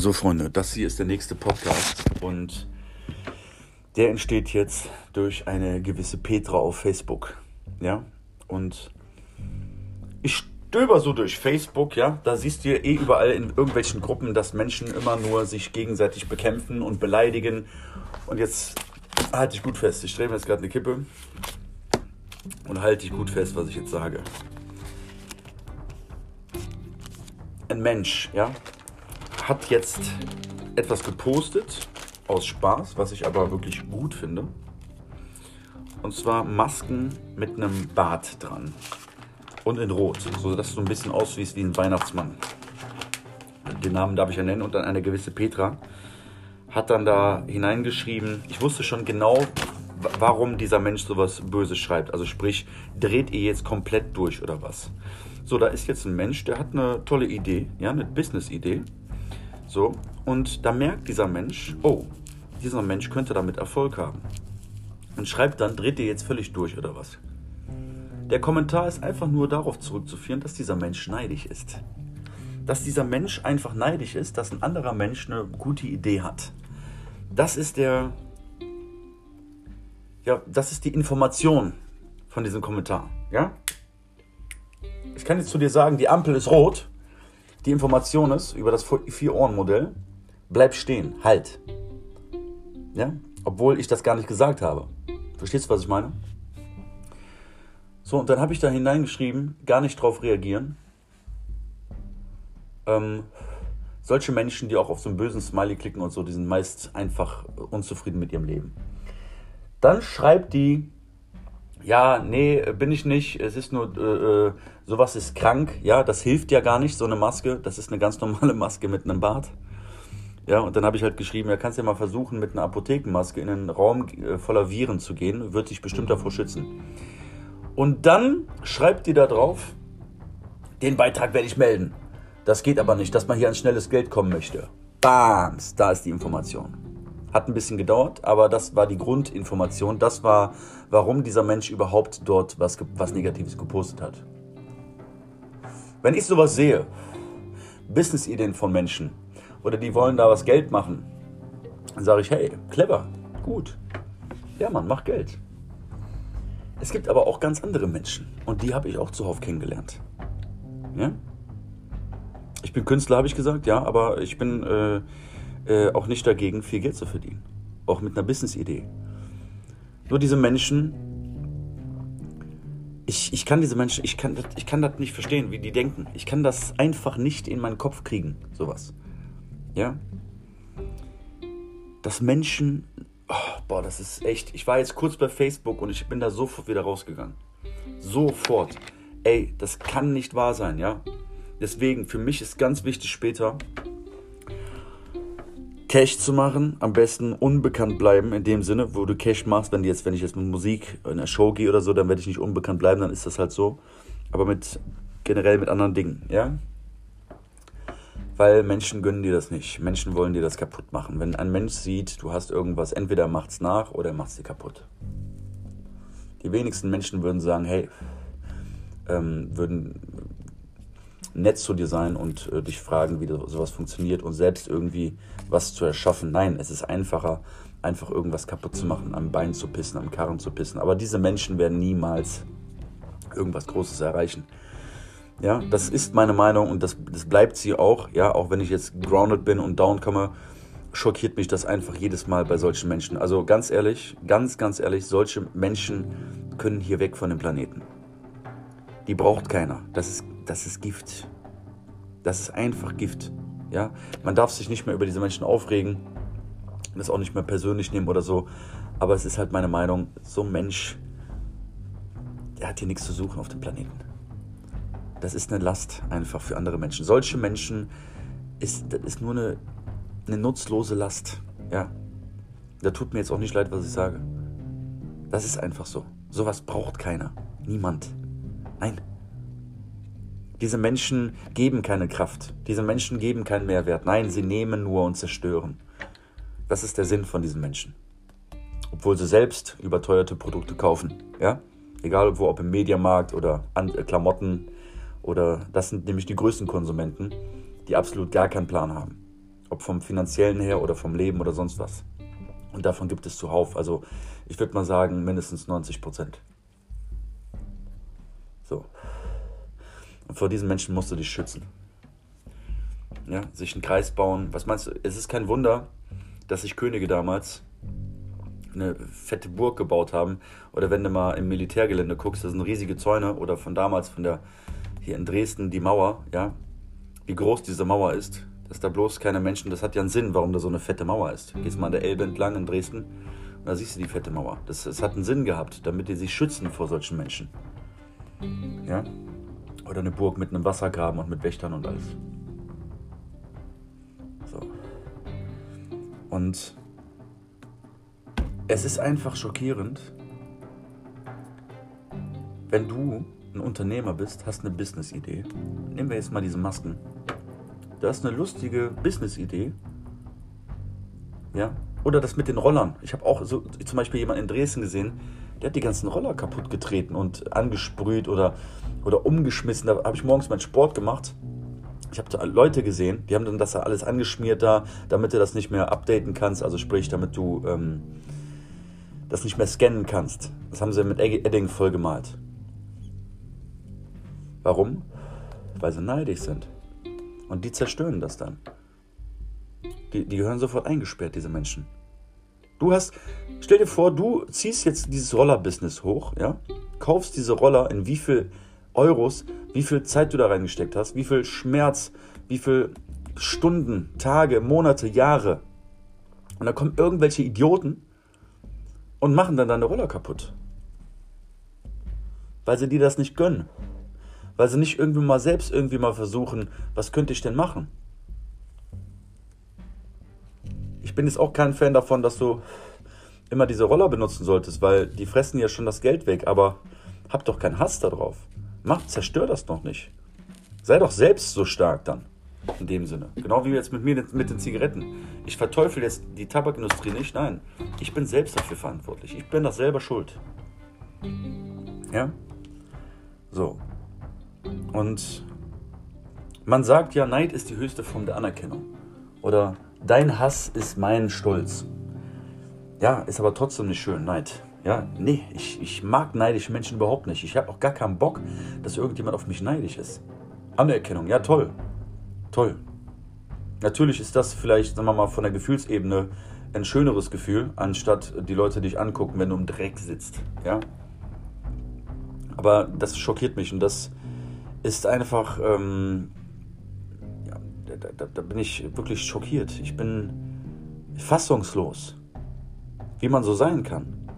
So, Freunde, das hier ist der nächste Podcast und der entsteht jetzt durch eine gewisse Petra auf Facebook. Ja, und ich stöber so durch Facebook, ja, da siehst du ja eh überall in irgendwelchen Gruppen, dass Menschen immer nur sich gegenseitig bekämpfen und beleidigen. Und jetzt halte ich gut fest, ich mir jetzt gerade eine Kippe und halte ich gut fest, was ich jetzt sage. Ein Mensch, ja, hat jetzt etwas gepostet aus Spaß, was ich aber wirklich gut finde. Und zwar Masken mit einem Bart dran. Und in Rot, so dass du ein bisschen aussiehst wie ein Weihnachtsmann. Den Namen darf ich ja nennen. Und dann eine gewisse Petra hat dann da hineingeschrieben, ich wusste schon genau, warum dieser Mensch sowas Böses schreibt. Also sprich, dreht ihr jetzt komplett durch oder was? So, da ist jetzt ein Mensch, der hat eine tolle Idee, ja, eine Business-Idee. So, und da merkt dieser Mensch, oh, dieser Mensch könnte damit Erfolg haben. Und schreibt dann, dreht ihr jetzt völlig durch oder was? Der Kommentar ist einfach nur darauf zurückzuführen, dass dieser Mensch neidisch ist. Dass dieser Mensch einfach neidisch ist, dass ein anderer Mensch eine gute Idee hat. Das ist der, ja, das ist die Information von diesem Kommentar, ja? Ich kann jetzt zu dir sagen, die Ampel ist rot die Information ist über das Vier-Ohren-Modell, bleib stehen, halt. Ja? Obwohl ich das gar nicht gesagt habe. Verstehst du, was ich meine? So, und dann habe ich da hineingeschrieben, gar nicht drauf reagieren. Ähm, solche Menschen, die auch auf so einen bösen Smiley klicken und so, die sind meist einfach unzufrieden mit ihrem Leben. Dann schreibt die, ja, nee, bin ich nicht. Es ist nur, äh, äh, sowas ist krank. Ja, das hilft ja gar nicht, so eine Maske. Das ist eine ganz normale Maske mit einem Bart. Ja, und dann habe ich halt geschrieben, ja, kannst ja mal versuchen, mit einer Apothekenmaske in einen Raum äh, voller Viren zu gehen. Wird dich bestimmt davor schützen. Und dann schreibt die da drauf, den Beitrag werde ich melden. Das geht aber nicht, dass man hier an schnelles Geld kommen möchte. Bams, da ist die Information. Hat ein bisschen gedauert, aber das war die Grundinformation. Das war, warum dieser Mensch überhaupt dort was, was Negatives gepostet hat. Wenn ich sowas sehe, Business-Ideen von Menschen oder die wollen da was Geld machen, dann sage ich, hey, clever, gut. Ja, Mann, mach Geld. Es gibt aber auch ganz andere Menschen und die habe ich auch zuhauf kennengelernt. Ja? Ich bin Künstler, habe ich gesagt, ja, aber ich bin äh, äh, auch nicht dagegen, viel Geld zu verdienen. Auch mit einer Business-Idee. Nur diese Menschen, ich, ich kann diese Menschen, ich kann, ich kann das nicht verstehen, wie die denken. Ich kann das einfach nicht in meinen Kopf kriegen, sowas. Ja? Dass Menschen, oh, boah, das ist echt, ich war jetzt kurz bei Facebook und ich bin da sofort wieder rausgegangen. Sofort. Ey, das kann nicht wahr sein, ja? Deswegen, für mich ist ganz wichtig später, Cash zu machen, am besten unbekannt bleiben, in dem Sinne, wo du Cash machst, wenn, jetzt, wenn ich jetzt mit Musik in einer Show gehe oder so, dann werde ich nicht unbekannt bleiben, dann ist das halt so. Aber mit generell mit anderen Dingen, ja? Weil Menschen gönnen dir das nicht. Menschen wollen dir das kaputt machen. Wenn ein Mensch sieht, du hast irgendwas, entweder macht's nach oder macht's dir kaputt. Die wenigsten Menschen würden sagen, hey, ähm, würden nett zu dir sein und äh, dich fragen, wie sowas funktioniert und selbst irgendwie was zu erschaffen. Nein, es ist einfacher, einfach irgendwas kaputt zu machen, am Bein zu pissen, am Karren zu pissen. Aber diese Menschen werden niemals irgendwas Großes erreichen. Ja, das ist meine Meinung und das, das bleibt sie auch. Ja, auch wenn ich jetzt grounded bin und down komme, schockiert mich das einfach jedes Mal bei solchen Menschen. Also ganz ehrlich, ganz, ganz ehrlich, solche Menschen können hier weg von dem Planeten. Die braucht keiner. Das ist, das ist Gift. Das ist einfach Gift. Ja? Man darf sich nicht mehr über diese Menschen aufregen, das auch nicht mehr persönlich nehmen oder so. Aber es ist halt meine Meinung, so ein Mensch, der hat hier nichts zu suchen auf dem Planeten. Das ist eine Last einfach für andere Menschen. Solche Menschen ist, das ist nur eine, eine nutzlose Last. Ja. Da tut mir jetzt auch nicht leid, was ich sage. Das ist einfach so. Sowas braucht keiner. Niemand. Nein. Diese Menschen geben keine Kraft. Diese Menschen geben keinen Mehrwert. Nein, sie nehmen nur und zerstören. Das ist der Sinn von diesen Menschen. Obwohl sie selbst überteuerte Produkte kaufen. Ja? Egal wo, ob im Mediamarkt oder an äh, Klamotten oder das sind nämlich die größten Konsumenten, die absolut gar keinen Plan haben. Ob vom finanziellen her oder vom Leben oder sonst was. Und davon gibt es zuhauf. Also ich würde mal sagen, mindestens 90 Prozent. So. Und vor diesen Menschen musst du dich schützen. Ja, sich einen Kreis bauen. Was meinst du? Es ist kein Wunder, dass sich Könige damals eine fette Burg gebaut haben. Oder wenn du mal im Militärgelände guckst, das sind riesige Zäune. Oder von damals, von der hier in Dresden, die Mauer, ja, wie groß diese Mauer ist. Dass da bloß keine Menschen, das hat ja einen Sinn, warum da so eine fette Mauer ist. Gehst mal an der Elbe entlang in Dresden und da siehst du die fette Mauer. Das, das hat einen Sinn gehabt, damit die sich schützen vor solchen Menschen. Ja? Oder eine Burg mit einem Wassergraben und mit Wächtern und alles. So. Und es ist einfach schockierend, wenn du ein Unternehmer bist, hast eine Business-Idee. Nehmen wir jetzt mal diese Masken. Du hast eine lustige Business-Idee. Ja? Oder das mit den Rollern. Ich habe auch so zum Beispiel jemanden in Dresden gesehen, der hat die ganzen Roller kaputt getreten und angesprüht oder, oder umgeschmissen. Da habe ich morgens meinen Sport gemacht. Ich habe Leute gesehen, die haben dann das alles angeschmiert da, damit du das nicht mehr updaten kannst. Also sprich, damit du ähm, das nicht mehr scannen kannst. Das haben sie mit Edding vollgemalt. Warum? Weil sie neidisch sind. Und die zerstören das dann. Die, die gehören sofort eingesperrt, diese Menschen. Du hast, stell dir vor, du ziehst jetzt dieses Roller-Business hoch, ja? Kaufst diese Roller in wie viel Euros, wie viel Zeit du da reingesteckt hast, wie viel Schmerz, wie viel Stunden, Tage, Monate, Jahre. Und da kommen irgendwelche Idioten und machen dann deine Roller kaputt. Weil sie dir das nicht gönnen. Weil sie nicht irgendwie mal selbst irgendwie mal versuchen, was könnte ich denn machen? Bin jetzt auch kein Fan davon, dass du immer diese Roller benutzen solltest, weil die fressen ja schon das Geld weg, aber hab doch keinen Hass darauf. Mach, zerstör das doch nicht. Sei doch selbst so stark dann. In dem Sinne. Genau wie jetzt mit mir mit den Zigaretten. Ich verteufel jetzt die Tabakindustrie nicht. Nein. Ich bin selbst dafür verantwortlich. Ich bin das selber schuld. Ja? So. Und man sagt ja, Neid ist die höchste Form der Anerkennung. Oder dein Hass ist mein Stolz. Ja, ist aber trotzdem nicht schön, Neid. Ja, nee, ich, ich mag neidische Menschen überhaupt nicht. Ich habe auch gar keinen Bock, dass irgendjemand auf mich neidisch ist. Anerkennung, ja toll. Toll. Natürlich ist das vielleicht, sagen wir mal, von der Gefühlsebene ein schöneres Gefühl, anstatt die Leute dich angucken, wenn du im Dreck sitzt. Ja? Aber das schockiert mich und das ist einfach, ähm, da, da bin ich wirklich schockiert. Ich bin fassungslos, wie man so sein kann.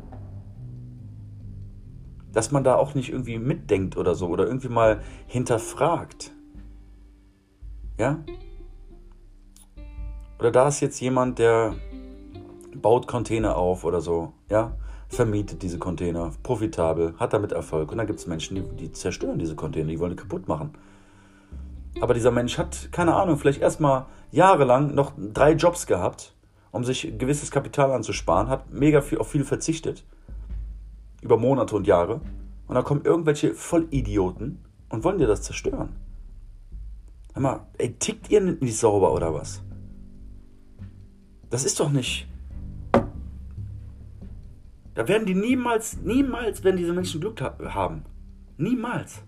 Dass man da auch nicht irgendwie mitdenkt oder so oder irgendwie mal hinterfragt. Ja? Oder da ist jetzt jemand, der baut Container auf oder so, ja? Vermietet diese Container, profitabel, hat damit Erfolg. Und dann gibt es Menschen, die, die zerstören diese Container, die wollen die kaputt machen. Aber dieser Mensch hat, keine Ahnung, vielleicht erstmal jahrelang noch drei Jobs gehabt, um sich gewisses Kapital anzusparen, hat mega viel, auf viel verzichtet. Über Monate und Jahre. Und dann kommen irgendwelche Vollidioten und wollen dir das zerstören. Hör mal, ey, tickt ihr nicht sauber oder was? Das ist doch nicht. Da werden die niemals, niemals werden diese Menschen Glück haben. Niemals.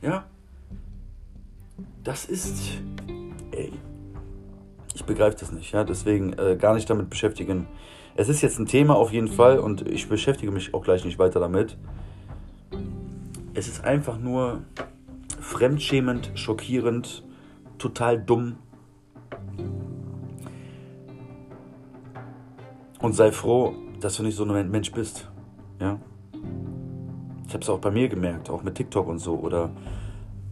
Ja? Das ist. Ey. Ich begreife das nicht, ja. Deswegen äh, gar nicht damit beschäftigen. Es ist jetzt ein Thema auf jeden Fall und ich beschäftige mich auch gleich nicht weiter damit. Es ist einfach nur fremdschämend, schockierend, total dumm. Und sei froh, dass du nicht so ein Mensch bist. Ja? Ich habe es auch bei mir gemerkt, auch mit TikTok und so. Oder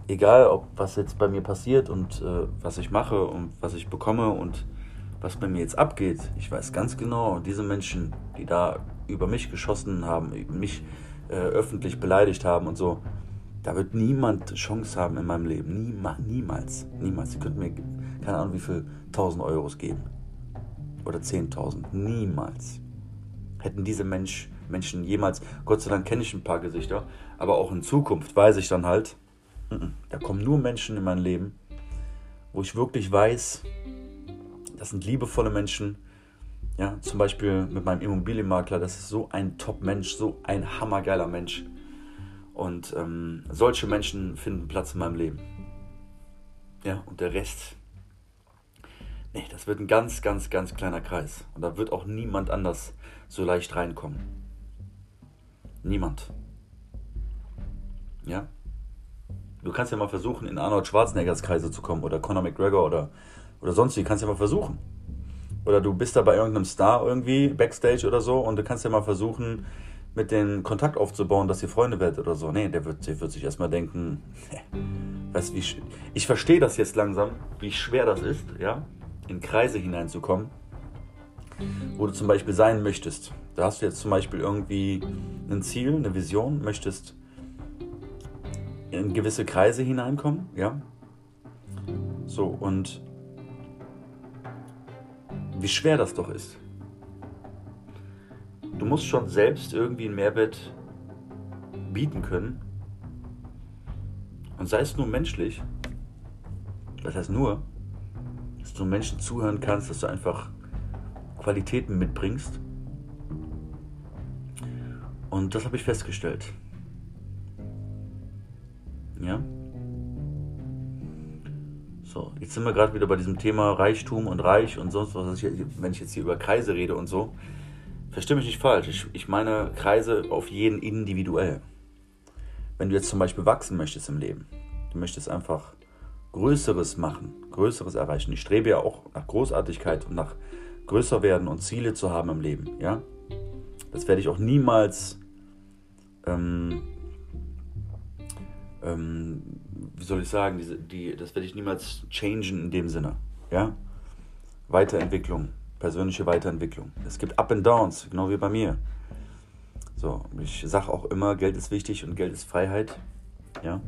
egal, ob was jetzt bei mir passiert und äh, was ich mache und was ich bekomme und was bei mir jetzt abgeht. Ich weiß ganz genau, diese Menschen, die da über mich geschossen haben, mich äh, öffentlich beleidigt haben und so, da wird niemand Chance haben in meinem Leben. Niema, niemals. Niemals. Sie könnten mir keine Ahnung wie viel 1000 Euros geben. Oder 10.000. Niemals. Hätten diese Mensch, Menschen jemals, Gott sei Dank kenne ich ein paar Gesichter, aber auch in Zukunft weiß ich dann halt, da kommen nur Menschen in mein Leben, wo ich wirklich weiß, das sind liebevolle Menschen. Ja, zum Beispiel mit meinem Immobilienmakler, das ist so ein Top-Mensch, so ein hammergeiler Mensch. Und ähm, solche Menschen finden Platz in meinem Leben. Ja, und der Rest, nee, das wird ein ganz, ganz, ganz kleiner Kreis. Und da wird auch niemand anders so leicht reinkommen. Niemand. Ja? Du kannst ja mal versuchen, in Arnold Schwarzeneggers Kreise zu kommen oder Conor McGregor oder, oder sonst wie. Kannst ja mal versuchen. Oder du bist da bei irgendeinem Star irgendwie, Backstage oder so, und du kannst ja mal versuchen, mit den Kontakt aufzubauen, dass ihr Freunde werdet oder so. Nee, der wird, der wird sich erstmal denken, weißt, wie, ich verstehe das jetzt langsam, wie schwer das ist, ja, in Kreise hineinzukommen, wo du zum Beispiel sein möchtest. Da hast du jetzt zum Beispiel irgendwie ein Ziel, eine Vision, möchtest in gewisse Kreise hineinkommen, ja. So, und wie schwer das doch ist. Du musst schon selbst irgendwie einen Mehrwert bieten können. Und sei es nur menschlich, das heißt nur, dass du Menschen zuhören kannst, dass du einfach Qualitäten mitbringst. Und das habe ich festgestellt. Ja? So, jetzt sind wir gerade wieder bei diesem Thema Reichtum und Reich und sonst was. Wenn ich jetzt hier über Kreise rede und so, verstehe mich nicht falsch. Ich, ich meine Kreise auf jeden individuell. Wenn du jetzt zum Beispiel wachsen möchtest im Leben, du möchtest einfach Größeres machen, Größeres erreichen. Ich strebe ja auch nach Großartigkeit und nach größer werden und Ziele zu haben im Leben. Ja, das werde ich auch niemals ähm, ähm, wie soll ich sagen, diese, die, das werde ich niemals changen in dem Sinne. Ja? Weiterentwicklung, persönliche Weiterentwicklung. Es gibt Up and Downs, genau wie bei mir. So, ich sage auch immer, Geld ist wichtig und Geld ist Freiheit. Ja?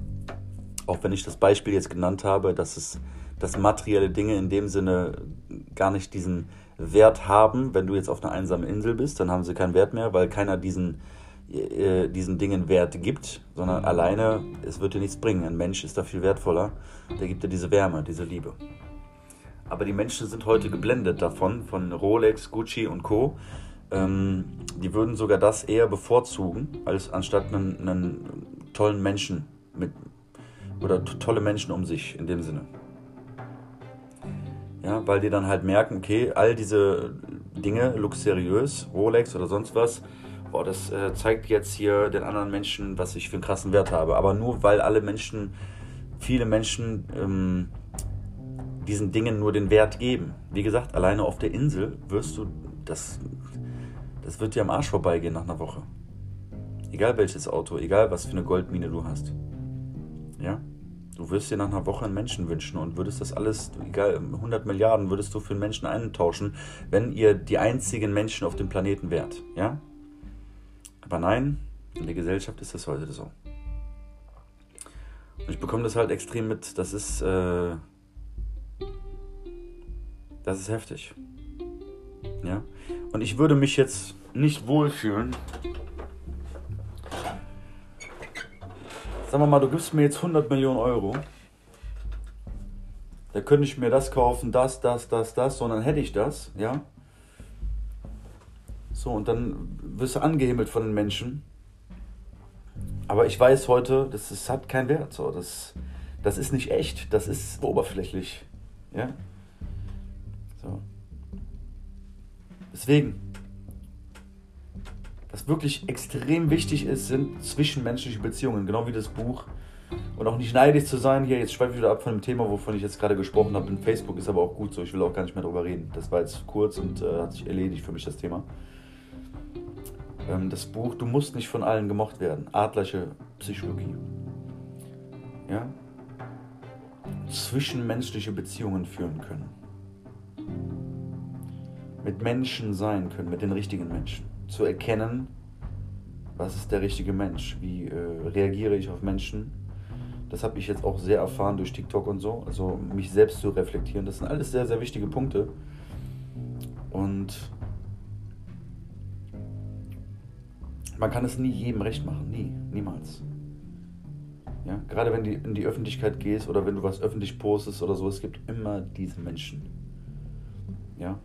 Auch wenn ich das Beispiel jetzt genannt habe, dass es dass materielle Dinge in dem Sinne gar nicht diesen Wert haben. Wenn du jetzt auf einer einsamen Insel bist, dann haben sie keinen Wert mehr, weil keiner diesen äh, diesen Dingen Wert gibt, sondern alleine, es wird dir nichts bringen. Ein Mensch ist da viel wertvoller, der gibt dir diese Wärme, diese Liebe. Aber die Menschen sind heute geblendet davon, von Rolex, Gucci und Co. Ähm, die würden sogar das eher bevorzugen, als anstatt einen, einen tollen Menschen mit oder tolle Menschen um sich in dem Sinne. Ja, weil die dann halt merken, okay, all diese Dinge, luxuriös, Rolex oder sonst was, boah, das äh, zeigt jetzt hier den anderen Menschen, was ich für einen krassen Wert habe. Aber nur weil alle Menschen, viele Menschen ähm, diesen Dingen nur den Wert geben. Wie gesagt, alleine auf der Insel wirst du, das, das wird dir am Arsch vorbeigehen nach einer Woche. Egal welches Auto, egal was für eine Goldmine du hast. Ja? Du wirst dir nach einer Woche einen Menschen wünschen und würdest das alles, egal, 100 Milliarden würdest du für einen Menschen eintauschen, wenn ihr die einzigen Menschen auf dem Planeten wärt. Ja? Aber nein, in der Gesellschaft ist das heute so. Und ich bekomme das halt extrem mit. Das ist, äh, das ist heftig. Ja. Und ich würde mich jetzt nicht wohlfühlen. Sagen wir mal, du gibst mir jetzt 100 Millionen Euro. Da könnte ich mir das kaufen, das, das, das, das, sondern hätte ich das, ja. So, und dann wirst du angehimmelt von den Menschen. Aber ich weiß heute, das, das hat keinen Wert. So. Das, das ist nicht echt, das ist oberflächlich. Ja? So. Deswegen, was wirklich extrem wichtig ist, sind zwischenmenschliche Beziehungen, genau wie das Buch. Und auch nicht neidisch zu sein. Hier, jetzt schweife ich wieder ab von dem Thema, wovon ich jetzt gerade gesprochen habe. In Facebook ist aber auch gut so. Ich will auch gar nicht mehr darüber reden. Das war jetzt kurz und äh, hat sich erledigt für mich das Thema. Ähm, das Buch Du musst nicht von allen gemocht werden. Adlersche Psychologie. Ja? Zwischenmenschliche Beziehungen führen können. Mit Menschen sein können, mit den richtigen Menschen. Zu erkennen, was ist der richtige Mensch, wie äh, reagiere ich auf Menschen. Das habe ich jetzt auch sehr erfahren durch TikTok und so. Also mich selbst zu reflektieren. Das sind alles sehr, sehr wichtige Punkte. Und man kann es nie jedem recht machen, nie, niemals. Ja, gerade wenn du in die Öffentlichkeit gehst oder wenn du was öffentlich postest oder so, es gibt immer diese Menschen. Ja.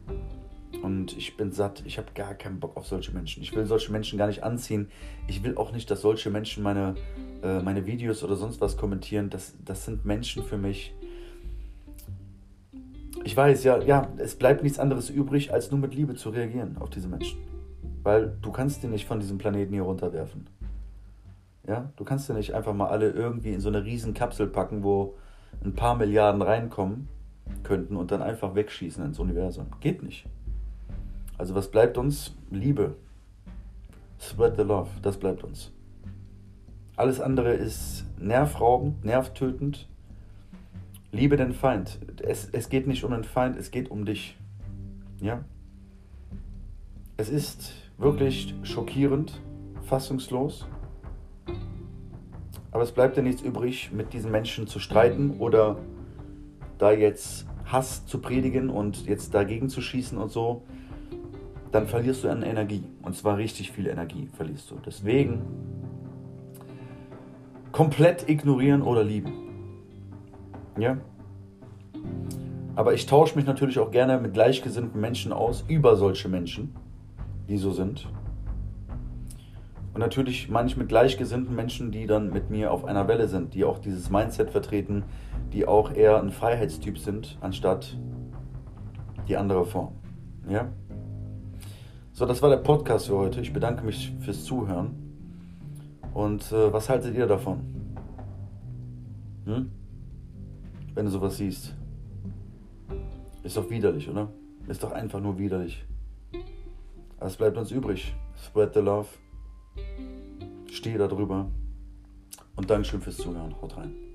Und ich bin satt. Ich habe gar keinen Bock auf solche Menschen. Ich will solche Menschen gar nicht anziehen. Ich will auch nicht, dass solche Menschen meine, äh, meine Videos oder sonst was kommentieren. Das, das sind Menschen für mich. Ich weiß, ja, ja, es bleibt nichts anderes übrig, als nur mit Liebe zu reagieren auf diese Menschen. Weil du kannst die nicht von diesem Planeten hier runterwerfen. Ja, du kannst ja nicht einfach mal alle irgendwie in so eine riesen Kapsel packen, wo ein paar Milliarden reinkommen könnten und dann einfach wegschießen ins Universum. Geht nicht. Also was bleibt uns? Liebe. Spread the love, das bleibt uns. Alles andere ist nervraubend, nervtötend. Liebe den Feind. Es, es geht nicht um den Feind, es geht um dich. Ja? Es ist wirklich schockierend, fassungslos. Aber es bleibt ja nichts übrig, mit diesen Menschen zu streiten oder da jetzt Hass zu predigen und jetzt dagegen zu schießen und so dann verlierst du an Energie. Und zwar richtig viel Energie verlierst du. Deswegen komplett ignorieren oder lieben. Ja? Aber ich tausche mich natürlich auch gerne mit gleichgesinnten Menschen aus, über solche Menschen, die so sind. Und natürlich meine ich mit gleichgesinnten Menschen, die dann mit mir auf einer Welle sind, die auch dieses Mindset vertreten, die auch eher ein Freiheitstyp sind, anstatt die andere Form. Ja? So, das war der Podcast für heute. Ich bedanke mich fürs Zuhören. Und äh, was haltet ihr davon? Hm? Wenn du sowas siehst. Ist doch widerlich, oder? Ist doch einfach nur widerlich. Aber es bleibt uns übrig. Spread the love. Stehe da drüber. Und Dankeschön fürs Zuhören. Haut rein.